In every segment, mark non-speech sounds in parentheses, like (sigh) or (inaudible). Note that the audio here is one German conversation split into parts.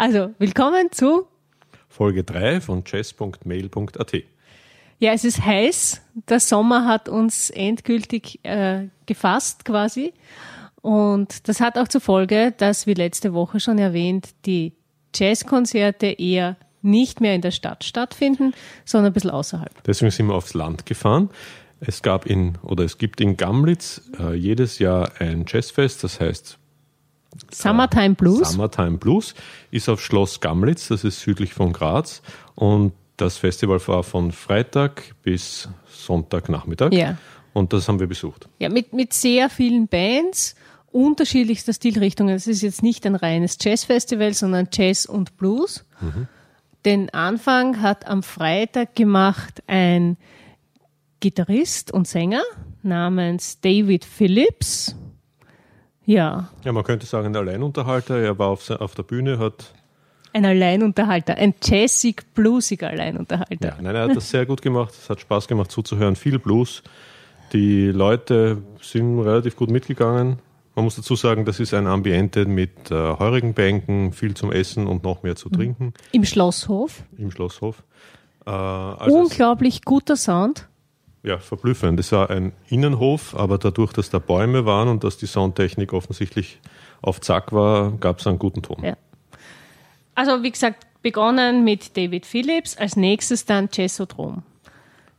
Also, willkommen zu Folge 3 von chess.mail.at. Ja, es ist heiß. Der Sommer hat uns endgültig äh, gefasst quasi. Und das hat auch zur Folge, dass, wie letzte Woche schon erwähnt, die Jazzkonzerte eher nicht mehr in der Stadt stattfinden, sondern ein bisschen außerhalb. Deswegen sind wir aufs Land gefahren. Es gab in oder es gibt in Gamlitz äh, jedes Jahr ein Jazzfest, das heißt Summertime Blues. Summertime Blues ist auf Schloss Gamlitz, das ist südlich von Graz und das Festival war von Freitag bis Sonntagnachmittag. Ja. Und das haben wir besucht. Ja, mit, mit sehr vielen Bands unterschiedlichster Stilrichtungen. Es ist jetzt nicht ein reines Jazzfestival, sondern Jazz und Blues. Mhm. Den Anfang hat am Freitag gemacht ein Gitarrist und Sänger namens David Phillips. Ja. Ja, man könnte sagen, ein Alleinunterhalter. Er war auf, auf der Bühne, hat. Ein Alleinunterhalter, ein jazzig, bluesiger Alleinunterhalter. Ja, nein, er hat das sehr gut gemacht. Es hat Spaß gemacht zuzuhören. Viel Blues. Die Leute sind relativ gut mitgegangen. Man muss dazu sagen, das ist ein Ambiente mit äh, heurigen Bänken, viel zum Essen und noch mehr zu trinken. Im Schlosshof. Im Schlosshof. Äh, also Unglaublich guter Sound. Ja, verblüffend. Das war ein Innenhof, aber dadurch, dass da Bäume waren und dass die Soundtechnik offensichtlich auf Zack war, gab es einen guten Ton. Ja. Also wie gesagt, begonnen mit David Phillips, als nächstes dann Jessodrom.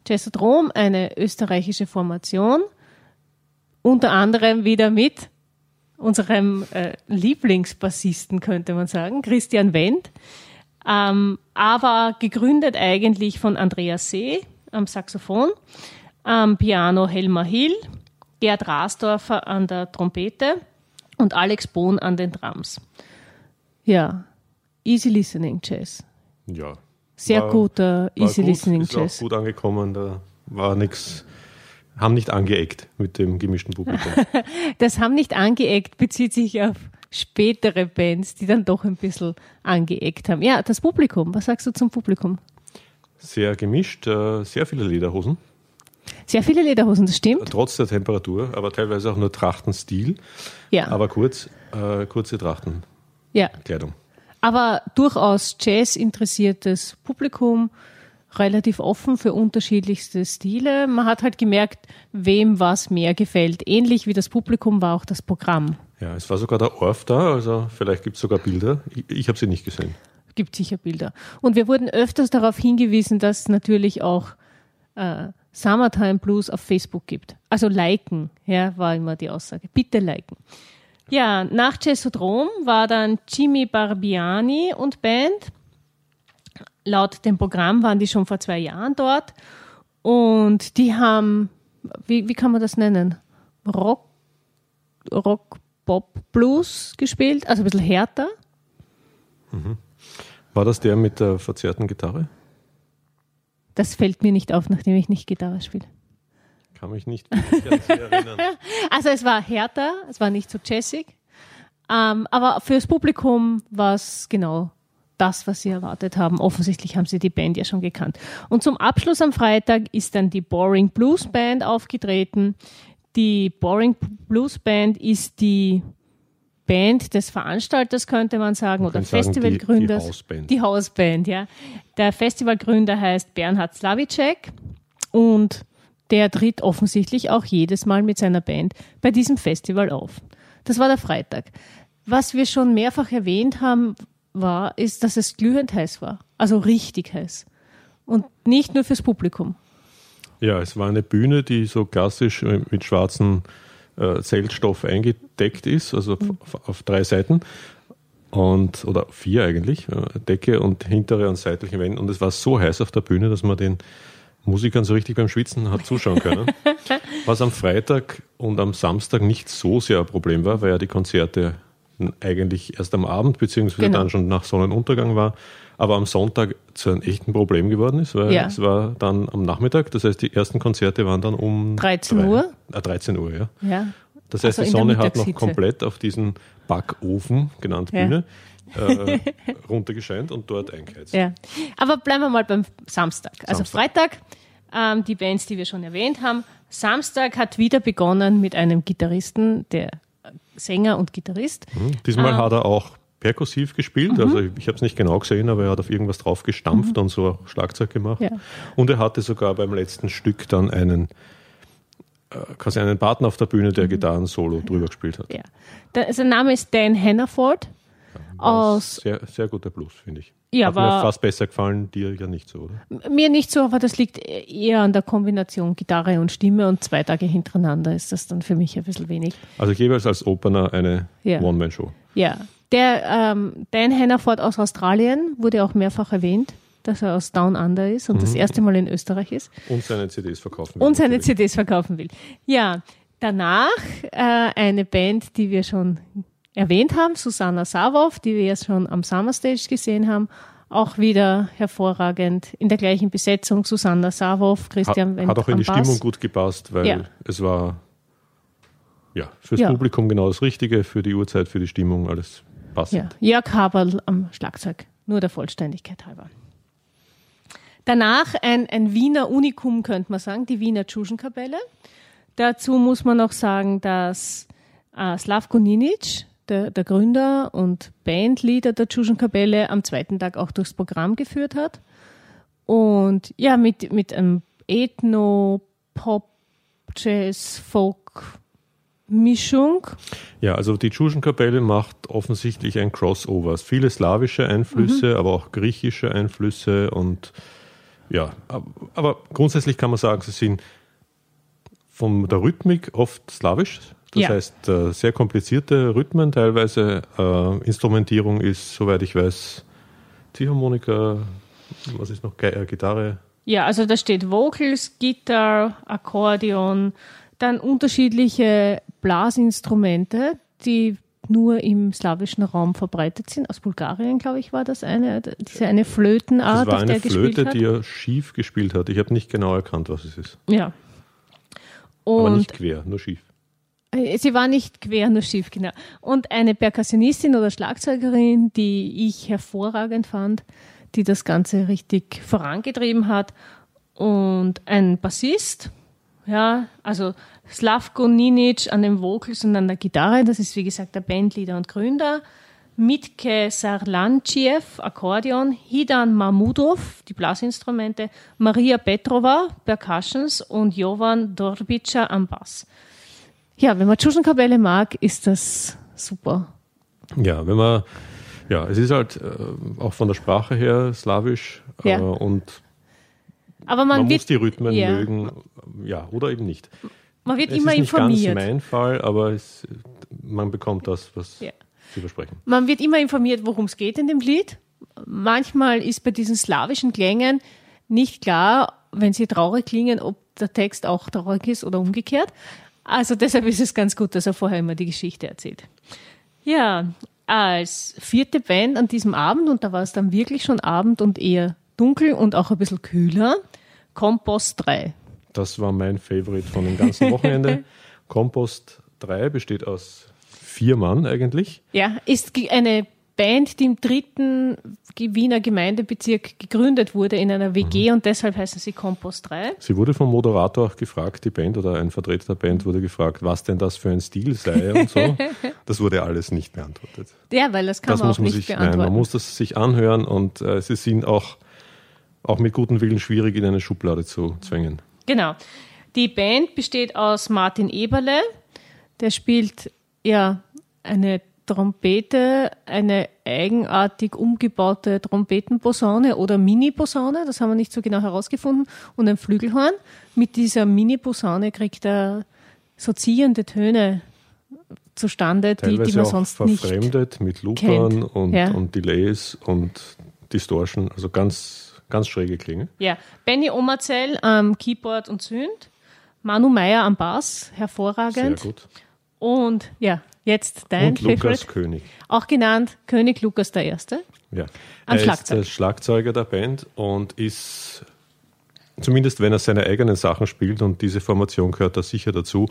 Jessodrom, eine österreichische Formation, unter anderem wieder mit unserem äh, Lieblingsbassisten, könnte man sagen, Christian Wendt, ähm, aber gegründet eigentlich von Andreas See am Saxophon, am Piano Helmer Hill, Gerd Rasdorfer an der Trompete und Alex Bohn an den Drums. Ja, Easy Listening Jazz. Ja. Sehr war, guter Easy gut, Listening ist Jazz. Auch gut angekommen, da war nichts haben nicht angeeckt mit dem gemischten Publikum. (laughs) das haben nicht angeeckt bezieht sich auf spätere Bands, die dann doch ein bisschen angeeckt haben. Ja, das Publikum, was sagst du zum Publikum? Sehr gemischt, äh, sehr viele Lederhosen. Sehr viele Lederhosen, das stimmt. Trotz der Temperatur, aber teilweise auch nur Trachtenstil. Ja. Aber kurz, äh, kurze Trachtenkleidung. Ja. Aber durchaus Jazz interessiertes Publikum, relativ offen für unterschiedlichste Stile. Man hat halt gemerkt, wem was mehr gefällt. Ähnlich wie das Publikum war auch das Programm. Ja, es war sogar der Orf da, also vielleicht gibt es sogar Bilder. Ich, ich habe sie nicht gesehen. Gibt sicher Bilder. Und wir wurden öfters darauf hingewiesen, dass natürlich auch äh, Summertime Blues auf Facebook gibt. Also liken, ja, war immer die Aussage. Bitte liken. Ja, nach Cesodrom war dann Jimmy Barbiani und Band laut dem Programm waren die schon vor zwei Jahren dort und die haben, wie, wie kann man das nennen? Rock, Rock, Pop, Blues gespielt, also ein bisschen härter. Mhm. War das der mit der verzerrten Gitarre? Das fällt mir nicht auf, nachdem ich nicht Gitarre spiele. Kann mich nicht erinnern. (laughs) also es war härter, es war nicht so jazzig, ähm, aber fürs Publikum war es genau das, was sie erwartet haben. Offensichtlich haben sie die Band ja schon gekannt. Und zum Abschluss am Freitag ist dann die Boring Blues Band aufgetreten. Die Boring Blues Band ist die Band des Veranstalters, könnte man sagen, man oder Festivalgründers. Die, Hausband. Die Hausband, ja. Der Festivalgründer heißt Bernhard Slavicek und der tritt offensichtlich auch jedes Mal mit seiner Band bei diesem Festival auf. Das war der Freitag. Was wir schon mehrfach erwähnt haben, war, ist, dass es glühend heiß war. Also richtig heiß. Und nicht nur fürs Publikum. Ja, es war eine Bühne, die so klassisch mit schwarzem äh, Zeltstoff eingedeckt ist, also mhm. auf, auf, drei Seiten. Und, oder vier eigentlich, äh, Decke und hintere und seitliche Wände. Und es war so heiß auf der Bühne, dass man den Musikern so richtig beim Schwitzen hat zuschauen können. (laughs) Was am Freitag und am Samstag nicht so sehr ein Problem war, weil ja die Konzerte eigentlich erst am Abend beziehungsweise genau. dann schon nach Sonnenuntergang war, aber am Sonntag zu einem echten Problem geworden ist, weil ja. es war dann am Nachmittag, das heißt die ersten Konzerte waren dann um 13 drei, Uhr. Äh, 13 Uhr, ja. ja. Das heißt, also die Sonne hat noch komplett auf diesen Backofen, genannt ja. Bühne, (laughs) äh, runtergescheint und dort eingeheizt. Ja. Aber bleiben wir mal beim Samstag. Also Samstag. Freitag, ähm, die Bands, die wir schon erwähnt haben. Samstag hat wieder begonnen mit einem Gitarristen, der Sänger und Gitarrist. Mhm. Diesmal ähm, hat er auch perkussiv gespielt. Mhm. Also ich, ich habe es nicht genau gesehen, aber er hat auf irgendwas drauf gestampft und so Schlagzeug gemacht. Ja. Und er hatte sogar beim letzten Stück dann einen äh, quasi einen Partner auf der Bühne, der Gitarren-Solo drüber gespielt hat. Ja. Der, sein Name ist Dan Hannaford. War Aus, Sehr, sehr guter Blues, finde ich. Ja, hat mir war- fast besser gefallen, dir ja nicht so, oder? mir nicht so, aber das liegt eher an der Kombination Gitarre und Stimme und zwei Tage hintereinander ist das dann für mich ein bisschen wenig. Also jeweils als Opener eine Ja. One-Man-Show. Ja, der ähm, Dan Hannaford aus Australien wurde auch mehrfach erwähnt, dass er aus Down Under ist und das erste Mal in Österreich ist Und seine CDs verkaufen. und seine natürlich. CDs verkaufen will. Ja, danach äh, eine Band, die wir schon erwähnt haben, Susanna Savov, die wir ja schon am Summer Stage gesehen haben. Auch wieder hervorragend in der gleichen Besetzung. Susanna Savov, Christian hat, Wendt hat auch in die Bass. Stimmung gut gepasst, weil Ja. es war ja fürs Ja. Publikum genau das Richtige, für die Uhrzeit, für die Stimmung, alles Ja, passend. Jörg Haberl am Schlagzeug, nur der Vollständigkeit halber. Danach ein, ein Wiener Unikum, könnte man sagen, die Wiener Tschuschenkapelle. Dazu muss man noch sagen, dass äh, Slavko Ninic, der, der Gründer und Bandleader der Tschuschenkapelle, am zweiten Tag auch durchs Programm geführt hat. Und ja, mit, mit einem Ethno, Pop, Jazz, Folk Mischung. Ja, also die Tschuschenkapelle macht offensichtlich ein Crossover. Viele slawische Einflüsse, aber auch griechische Einflüsse und ja, ab- aber grundsätzlich kann man sagen, sie sind von der Rhythmik oft slawisch. Das Ja. heißt, äh, sehr komplizierte Rhythmen teilweise. Äh, Instrumentierung ist, soweit ich weiß, Ziehharmonika, was ist noch, äh, Gitarre, Ja, also da steht Vocals, Gitarre, Akkordeon, dann unterschiedliche Blasinstrumente, die nur im slawischen Raum verbreitet sind. Aus Bulgarien, glaube ich, war das eine, diese eine Flötenart, Das war auf der eine er gespielt Flöte, die er schief gespielt hat. Ich habe nicht genau erkannt, was es ist. ja. Aber Und nicht quer, nur schief. Äh, Sie war nicht quer, nur schief, genau. Und eine Perkussionistin oder Schlagzeugerin, die ich hervorragend fand, die das Ganze richtig vorangetrieben hat. Und ein Bassist, ja, also Slavko Ninic an den Vocals und an der Gitarre, das ist wie gesagt der Bandleader und Gründer. Mitke Sarlanchiev, Akkordeon, Hidan Mahmudov, die Blasinstrumente, Maria Petrova, Percussions und Jovan Dorbica am Bass. Ja, wenn man Tschuschenkapelle mag, ist das super. Ja, wenn man, ja, es ist halt äh, auch von der Sprache her slawisch Ja. äh, und Aber man, man, muss wird, die Rhythmen ja. mögen, ja, oder eben nicht. man wird Es immer ist nicht ganz mein Fall, aber es, man bekommt das, was Ja. sie versprechen. Man wird immer informiert, worum es geht in dem Lied. Manchmal ist bei diesen slawischen Klängen nicht klar, wenn sie traurig klingen, ob der Text auch traurig ist oder umgekehrt. Also deshalb ist es ganz gut, dass er vorher immer die Geschichte erzählt. Ja, als vierte Band an diesem Abend, und da war es dann wirklich schon Abend und eher dunkel und auch ein bisschen kühler, Kompost 3. Das war mein Favorite von dem ganzen Wochenende. (laughs) Kompost 3 besteht aus vier Mann eigentlich. Ja, ist eine Band, die im dritten Wiener Gemeindebezirk gegründet wurde in einer WG und deshalb heißen sie Kompost 3. Sie wurde vom Moderator auch gefragt, die Band oder ein Vertreter der Band wurde gefragt, was denn das für ein Stil sei und so. (laughs) Das wurde alles nicht beantwortet. Ja, weil das kann das man muss auch man nicht sich, nein, beantworten. man muss das sich anhören und äh, sie sind auch, auch mit gutem Willen schwierig in eine Schublade zu zwängen. Genau. Die Band besteht aus Martin Eberle, der spielt ja eine Trompete, eine eigenartig umgebaute Trompetenposaune oder Mini-Posaune, das haben wir nicht so genau herausgefunden, und ein Flügelhorn. Mit dieser Mini-Posaune kriegt er so ziehende Töne zustande, die, Teilweise die man auch sonst nicht verfremdet mit Loopern und, Ja. und Delays und Distortion, also ganz, ganz schräge Klänge. Ja, Benny Omerzell am Keyboard und Synt, Manu Meyer am Bass, Sehr hervorragend. gut. Und ja, jetzt dein Und Lukas Favorite, König. auch genannt König Lukas I. Ja. Am er Schlagzeug. ist der Schlagzeuger der Band und ist, zumindest wenn er seine eigenen Sachen spielt, und diese Formation gehört da sicher dazu,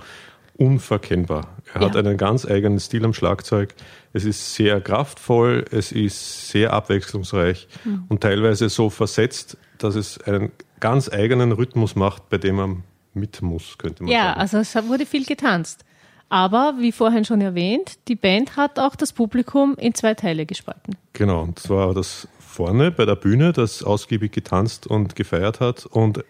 unverkennbar. Er hat Ja. einen ganz eigenen Stil am Schlagzeug. Es ist sehr kraftvoll, es ist sehr abwechslungsreich Mhm. und teilweise so versetzt, dass es einen ganz eigenen Rhythmus macht, bei dem man mit muss, könnte man Ja, sagen. also es wurde viel getanzt. Aber, wie vorhin schon erwähnt, die Band hat auch das Publikum in zwei Teile gespalten. Genau, und zwar das vorne bei der Bühne, das ausgiebig getanzt und gefeiert hat und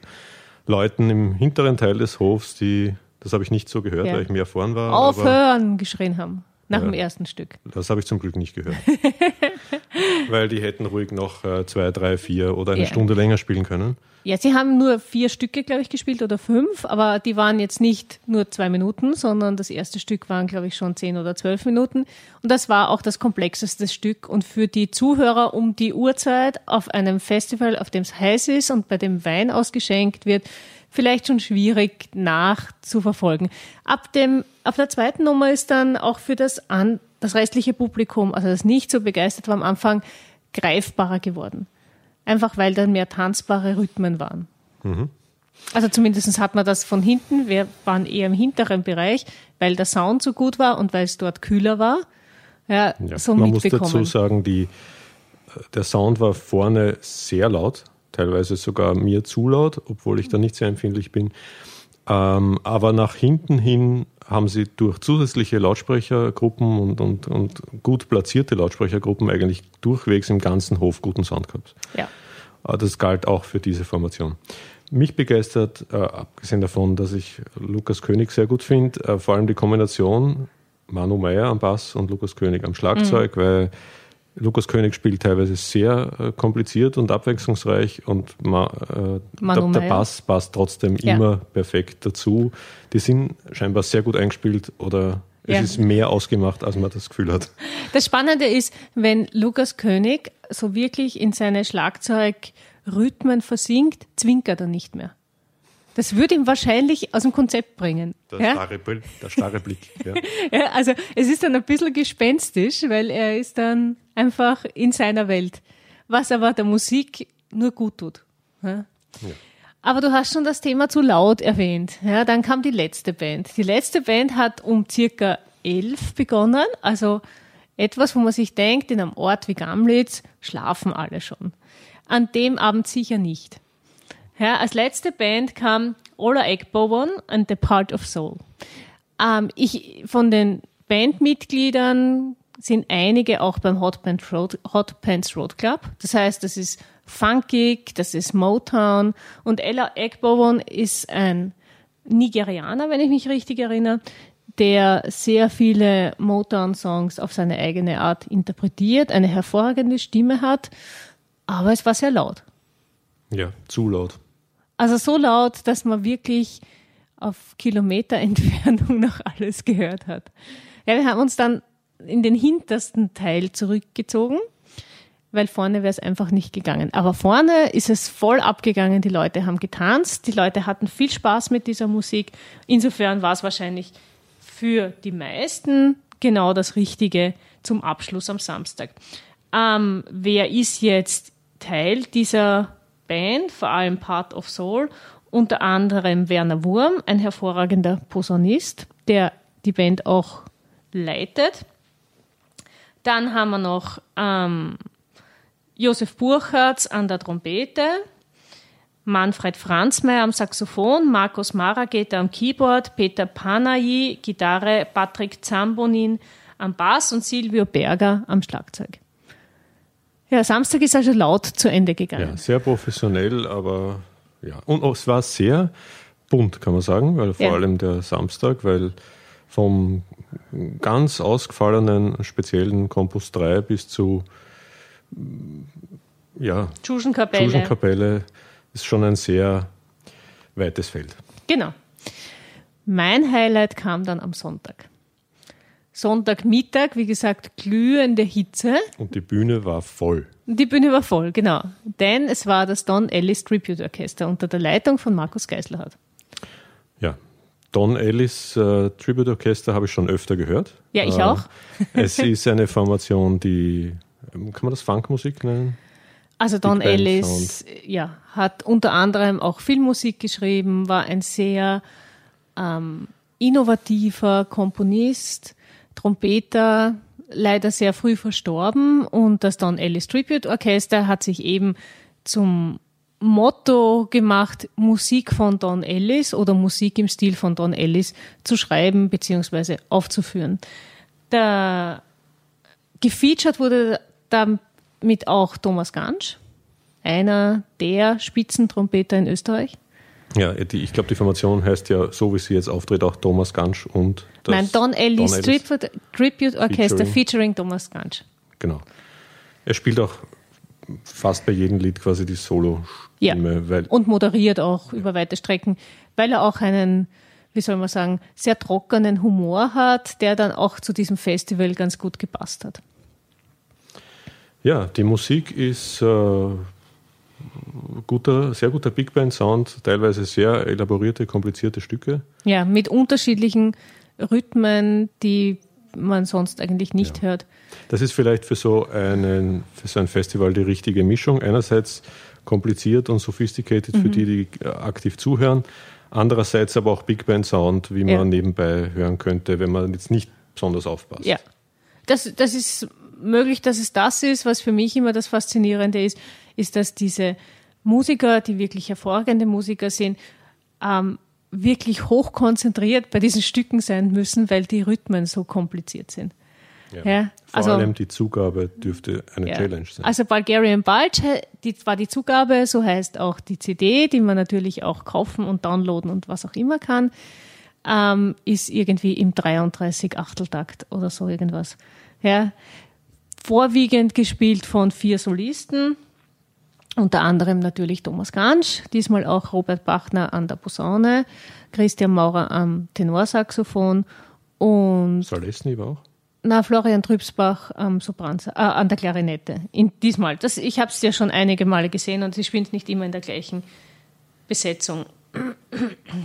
Leuten im hinteren Teil des Hofs, die, das habe ich nicht so gehört, Ja. weil ich mehr vorn war. Aufhören geschrien haben. Nach Ja. dem ersten Stück. Aber das habe ich zum Glück nicht gehört. (laughs) (laughs) weil die hätten ruhig noch äh, zwei, drei, vier oder eine Ja. Stunde länger spielen können. Ja, sie haben nur vier Stücke, glaube ich, gespielt oder fünf, aber die waren jetzt nicht nur zwei Minuten, sondern das erste Stück waren, glaube ich, schon zehn oder zwölf Minuten. Und das war auch das komplexeste Stück. Und für die Zuhörer um die Uhrzeit auf einem Festival, auf dem es heiß ist und bei dem Wein ausgeschenkt wird, vielleicht schon schwierig nachzuverfolgen. Ab dem, ab der zweiten Nummer ist dann auch für das, an, das restliche Publikum, also das nicht so begeistert war am Anfang, greifbarer geworden. Einfach weil dann mehr tanzbare Rhythmen waren. Also zumindest hat man das von hinten, wir waren eher im hinteren Bereich, weil der Sound so gut war und weil es dort kühler war. Ja, Ja. so Man muss dazu sagen, die, der Sound war vorne sehr laut, teilweise sogar mir zu laut, obwohl ich da nicht sehr empfindlich bin. Ähm, aber nach hinten hin haben sie durch zusätzliche Lautsprechergruppen und, und, und gut platzierte Lautsprechergruppen eigentlich durchwegs im ganzen Hof guten Sound gehabt. ja. Aber Das galt auch für diese Formation. Mich begeistert, äh, abgesehen davon, dass ich Lukas König sehr gut finde, äh, vor allem die Kombination Manu Meyer am Bass und Lukas König am Schlagzeug, Mhm. weil Lukas König spielt teilweise sehr äh, kompliziert und abwechslungsreich und ma, äh, der, der. Bass passt trotzdem Ja. immer perfekt dazu. Die sind scheinbar sehr gut eingespielt oder es Ja. ist mehr ausgemacht, als man das Gefühl hat. Das Spannende ist, wenn Lukas König so wirklich in seine Schlagzeugrhythmen versinkt, zwinkert er nicht mehr. Das würde ihm wahrscheinlich aus dem Konzept bringen. Der, ja? starre, Bild, der starre Blick. Ja. (laughs) Ja, also es ist dann ein bisschen gespenstisch, weil er ist dann einfach in seiner Welt, was aber der Musik nur gut tut. Ja? Aber du hast schon das Thema zu laut erwähnt. Ja, dann kam die letzte Band. Die letzte Band hat um circa elf begonnen, also etwas, wo man sich denkt, in einem Ort wie Gamlitz schlafen alle schon. An dem Abend sicher nicht. Ja, als letzte Band kam Ola Ekbowen and the Part of Soul. Ähm, ich, von den Bandmitgliedern sind einige auch beim Hot, Band Road, Hot Pants Road Club. Das heißt, das ist funkig, das ist Motown und Ella Ekbowen ist ein Nigerianer, wenn ich mich richtig erinnere, der sehr viele Motown-Songs auf seine eigene Art interpretiert, eine hervorragende Stimme hat, aber es war sehr laut. ja, zu laut. Also so laut, dass man wirklich auf Kilometer (laughs) Entfernung noch alles gehört hat. Ja, wir haben uns dann in den hintersten Teil zurückgezogen, weil vorne wäre es einfach nicht gegangen. Aber vorne ist es voll abgegangen. Die Leute haben getanzt, die Leute hatten viel Spaß mit dieser Musik. Insofern war es wahrscheinlich für die meisten genau das Richtige zum Abschluss am Samstag. Ähm, wer ist jetzt Teil dieser Band, vor allem Part of Soul? Unter anderem Werner Wurm, ein hervorragender Posaunist, der die Band auch leitet. Dann haben wir noch ähm, Josef Burchardt an der Trompete, Manfred Franzmeier am Saxophon, Markus Marageter am Keyboard, Peter Panayi, Gitarre, Patrick Zambonin am Bass und Silvio Berger am Schlagzeug. Ja, Samstag ist also laut zu Ende gegangen. Ja, sehr professionell, aber ja. Und es war sehr bunt, kann man sagen, weil vor Ja. allem der Samstag, weil vom ganz ausgefallenen speziellen Campus 3 bis zu ja, Tschuschenkapelle. Tschuschenkapelle ist schon ein sehr weites Feld. Genau. Mein Highlight kam dann am Sonntag. Sonntagmittag, wie gesagt, glühende Hitze. Und die Bühne war voll. Die Bühne war voll, genau. Denn es war das Don Ellis Tribute Orchester unter der Leitung von Markus Geislerhardt. Ja. Don Ellis äh, Tribute Orchester habe ich schon öfter gehört. Ja, ich Äh, auch. (laughs) Es ist eine Formation, die, ähm, kann man das Funkmusik nennen? Also Don Ellis ja, hat unter anderem auch Filmmusik geschrieben, war ein sehr ähm, innovativer Komponist, Trompeter, leider sehr früh verstorben und das Don Ellis Tribute Orchester hat sich eben zum Motto gemacht, Musik von Don Ellis oder Musik im Stil von Don Ellis zu schreiben bzw. aufzuführen. Der, gefeatured wurde damit auch Thomas Gansch, einer der Spitzentrompeter in Österreich. Ja, die, ich glaube, die Formation heißt ja, so wie sie jetzt auftritt, auch Thomas Gansch und das Nein, Don Ellis, Don Ellis Tribute, Tribute Orchester featuring, featuring Thomas Gansch. Genau. Er spielt auch fast bei jedem Lied quasi die Solo-Stimme. Ja. Und moderiert auch über weite Strecken, weil er auch einen, wie soll man sagen, sehr trockenen Humor hat, der dann auch zu diesem Festival ganz gut gepasst hat. Ja, die Musik ist äh, guter, sehr guter Big Band Sound, teilweise sehr elaborierte, komplizierte Stücke. Ja, mit unterschiedlichen Rhythmen, die man sonst eigentlich nicht ja. hört. Das ist vielleicht für so, einen, für so ein Festival die richtige Mischung. Einerseits kompliziert und sophisticated mhm. für die, die aktiv zuhören. Andererseits aber auch Big Band Sound, wie man ja. nebenbei hören könnte, wenn man jetzt nicht besonders aufpasst. Ja, das, das ist möglich, dass es das ist, was für mich immer das Faszinierende ist, ist, dass diese Musiker, die wirklich hervorragende Musiker sind, ähm, wirklich hoch konzentriert bei diesen Stücken sein müssen, weil die Rhythmen so kompliziert sind. Ja. ja Vor also, allem die Zugabe dürfte eine ja. Challenge sein. Also Bulgarian Bulge die, war die Zugabe, so heißt auch die CD, die man natürlich auch kaufen und downloaden und was auch immer kann, ähm, ist irgendwie im 33 Achteltakt oder so irgendwas. Ja. Vorwiegend gespielt von vier Solisten, unter anderem natürlich Thomas Gansch, diesmal auch Robert Bachner an der Posaune, Christian Maurer am Tenorsaxophon und. Salesny war auch? Na, Florian Trübsbach am Sopran, äh, an der Klarinette. In, diesmal. Das, ich habe es ja schon einige Male gesehen und sie spielt nicht immer in der gleichen Besetzung.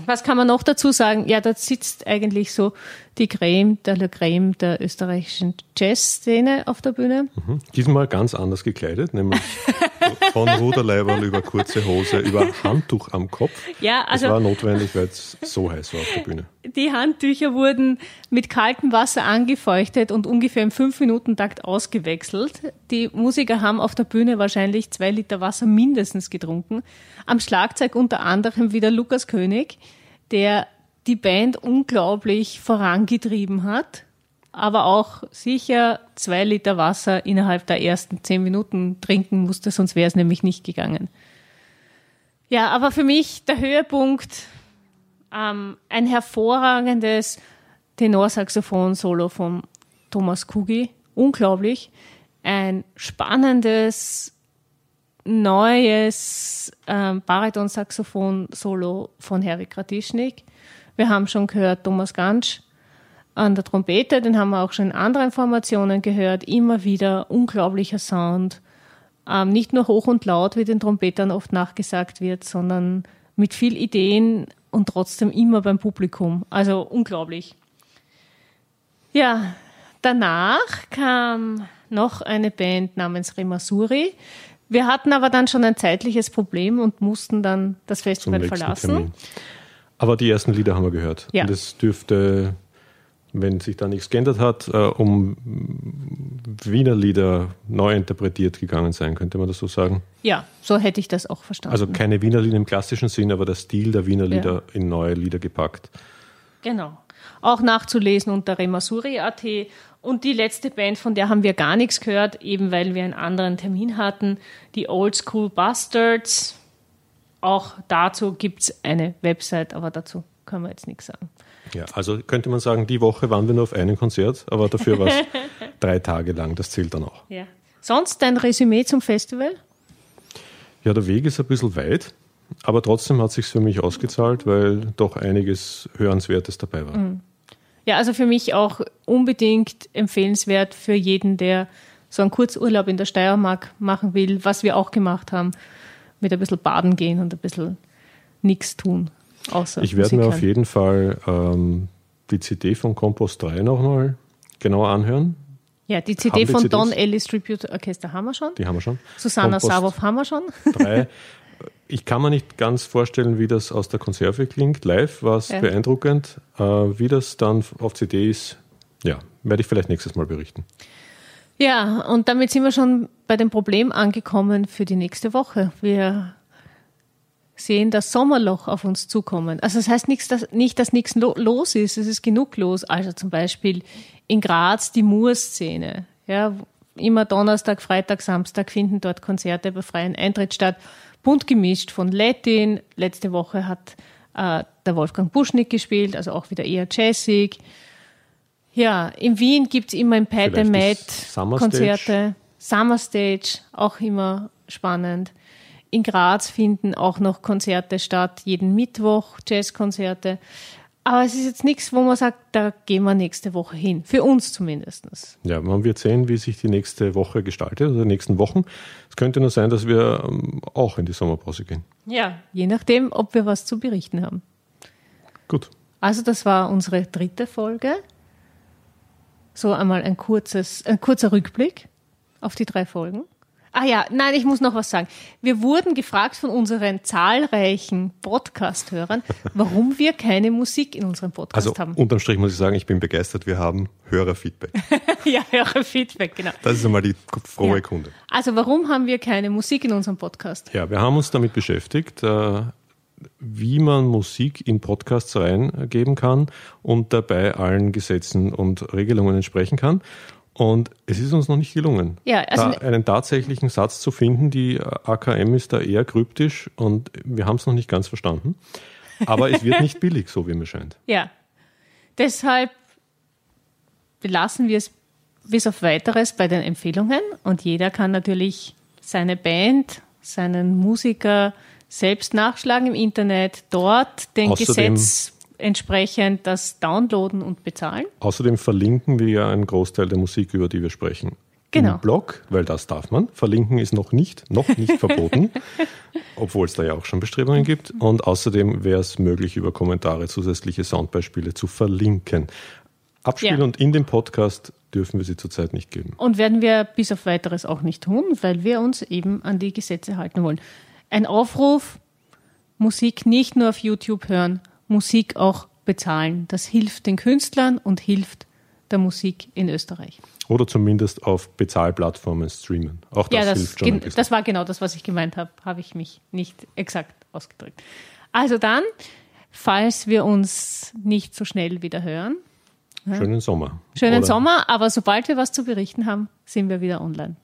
Was kann man noch dazu sagen? Ja, da sitzt eigentlich so die Creme der Le Creme der österreichischen Jazzszene auf der Bühne. Mhm. Diesmal ganz anders gekleidet, nämlich (laughs) von Ruderleiberl über kurze Hose, über Handtuch am Kopf. Ja, also. Das war notwendig, weil es so heiß war auf der Bühne. Die Handtücher wurden mit kaltem Wasser angefeuchtet und ungefähr im 5-Minuten-Takt ausgewechselt. Die Musiker haben auf der Bühne wahrscheinlich zwei Liter Wasser mindestens getrunken. Am Schlagzeug unter anderem wieder Lukas König, der die Band unglaublich vorangetrieben hat, aber auch sicher zwei Liter Wasser innerhalb der ersten zehn Minuten trinken musste, sonst wäre es nämlich nicht gegangen. Ja, aber für mich der Höhepunkt, ähm, ein hervorragendes Tenorsaxophon-Solo von Thomas Kugi, unglaublich, ein spannendes neues ähm, Bariton-Saxophon-Solo von Harry Kratischnik, wir haben schon gehört Thomas Gansch an der Trompete, den haben wir auch schon in anderen Formationen gehört. Immer wieder unglaublicher Sound. Ähm, nicht nur hoch und laut, wie den Trompetern oft nachgesagt wird, sondern mit viel Ideen und trotzdem immer beim Publikum. Also unglaublich. Ja, danach kam noch eine Band namens Remasuri. Wir hatten aber dann schon ein zeitliches Problem und mussten dann das Festival verlassen. Termin. Aber die ersten Lieder haben wir gehört. Ja. Und es dürfte, wenn sich da nichts geändert hat, äh, um Wiener Lieder neu interpretiert gegangen sein, könnte man das so sagen? Ja, so hätte ich das auch verstanden. Also keine Wiener Lieder im klassischen Sinn, aber der Stil der Wiener Lieder ja. in neue Lieder gepackt. Genau. Auch nachzulesen unter remasuri.at. Und die letzte Band, von der haben wir gar nichts gehört, eben weil wir einen anderen Termin hatten, die Old School Bastards auch dazu gibt es eine Website, aber dazu können wir jetzt nichts sagen. Ja, also könnte man sagen, die Woche waren wir nur auf einem Konzert, aber dafür war es (laughs) drei Tage lang, das zählt dann auch. Ja. Sonst dein Resümee zum Festival? Ja, der Weg ist ein bisschen weit, aber trotzdem hat es sich für mich ausgezahlt, weil doch einiges Hörenswertes dabei war. Mhm. Ja, also für mich auch unbedingt empfehlenswert für jeden, der so einen Kurzurlaub in der Steiermark machen will, was wir auch gemacht haben mit ein bisschen baden gehen und ein bisschen nichts tun. Außer ich werde mir auf jeden Fall ähm, die CD von Compost 3 nochmal genauer anhören. Ja, die CD von Don Ellis Tribute Orchester haben wir schon. Die haben wir schon. Susanna Savov haben wir schon. (laughs) 3. Ich kann mir nicht ganz vorstellen, wie das aus der Konserve klingt. Live war es ja. beeindruckend. Äh, wie das dann auf CD ist, ja, werde ich vielleicht nächstes Mal berichten. Ja, und damit sind wir schon bei dem Problem angekommen für die nächste Woche. Wir sehen das Sommerloch auf uns zukommen. Also das heißt nicht, dass, nicht, dass nichts lo los ist, es ist genug los. Also zum Beispiel in Graz die Mur-Szene. Ja, immer Donnerstag, Freitag, Samstag finden dort Konzerte bei freien Eintritt statt. Bunt gemischt von Latin. Letzte Woche hat äh, der Wolfgang Buschnick gespielt, also auch wieder eher jazzig. Ja, in Wien gibt es immer im Pat Konzerte. Summer Stage, auch immer spannend. In Graz finden auch noch Konzerte statt, jeden Mittwoch Jazzkonzerte. Aber es ist jetzt nichts, wo man sagt, da gehen wir nächste Woche hin. Für uns zumindest. Ja, man wird sehen, wie sich die nächste Woche gestaltet oder die nächsten Wochen. Es könnte nur sein, dass wir ähm, auch in die Sommerpause gehen. Ja, je nachdem, ob wir was zu berichten haben. Gut. Also das war unsere dritte Folge. So einmal ein kurzes, ein kurzer Rückblick auf die drei Folgen. Ah ja, nein, ich muss noch was sagen. Wir wurden gefragt von unseren zahlreichen Podcast-Hörern, warum wir keine Musik in unserem Podcast also, haben. Also unterm Strich muss ich sagen, ich bin begeistert. Wir haben Hörerfeedback. (laughs) ja, Hörerfeedback, genau. Das ist einmal die frohe ja. Kunde. Also warum haben wir keine Musik in unserem Podcast? Ja, wir haben uns damit beschäftigt, äh, wie man Musik in Podcasts reingeben kann und dabei allen Gesetzen und Regelungen entsprechen kann. Und es ist uns noch nicht gelungen, ja, also da einen tatsächlichen Satz zu finden. Die AKM ist da eher kryptisch und wir haben es noch nicht ganz verstanden. Aber es wird nicht (laughs) billig, so wie mir scheint. Ja, deshalb belassen wir es bis auf weiteres bei den Empfehlungen und jeder kann natürlich seine Band, seinen Musiker selbst nachschlagen im Internet, dort den Außerdem Gesetz entsprechend das downloaden und bezahlen. Außerdem verlinken wir ja einen Großteil der Musik, über die wir sprechen. Genau. Im Blog, weil das darf man. Verlinken ist noch nicht, noch nicht verboten, (laughs) obwohl es da ja auch schon Bestrebungen gibt. Und außerdem wäre es möglich, über Kommentare zusätzliche Soundbeispiele zu verlinken. Abspielen ja. und in dem Podcast dürfen wir sie zurzeit nicht geben. Und werden wir bis auf weiteres auch nicht tun, weil wir uns eben an die Gesetze halten wollen. Ein Aufruf, Musik nicht nur auf YouTube hören, Musik auch bezahlen. Das hilft den Künstlern und hilft der Musik in Österreich. Oder zumindest auf Bezahlplattformen streamen. Auch das, ja, das hilft schon. Das war genau das, was ich gemeint habe. Habe ich mich nicht exakt ausgedrückt. Also dann, falls wir uns nicht so schnell wieder hören. Schönen Sommer. Schönen Oder? Sommer, aber sobald wir was zu berichten haben, sind wir wieder online.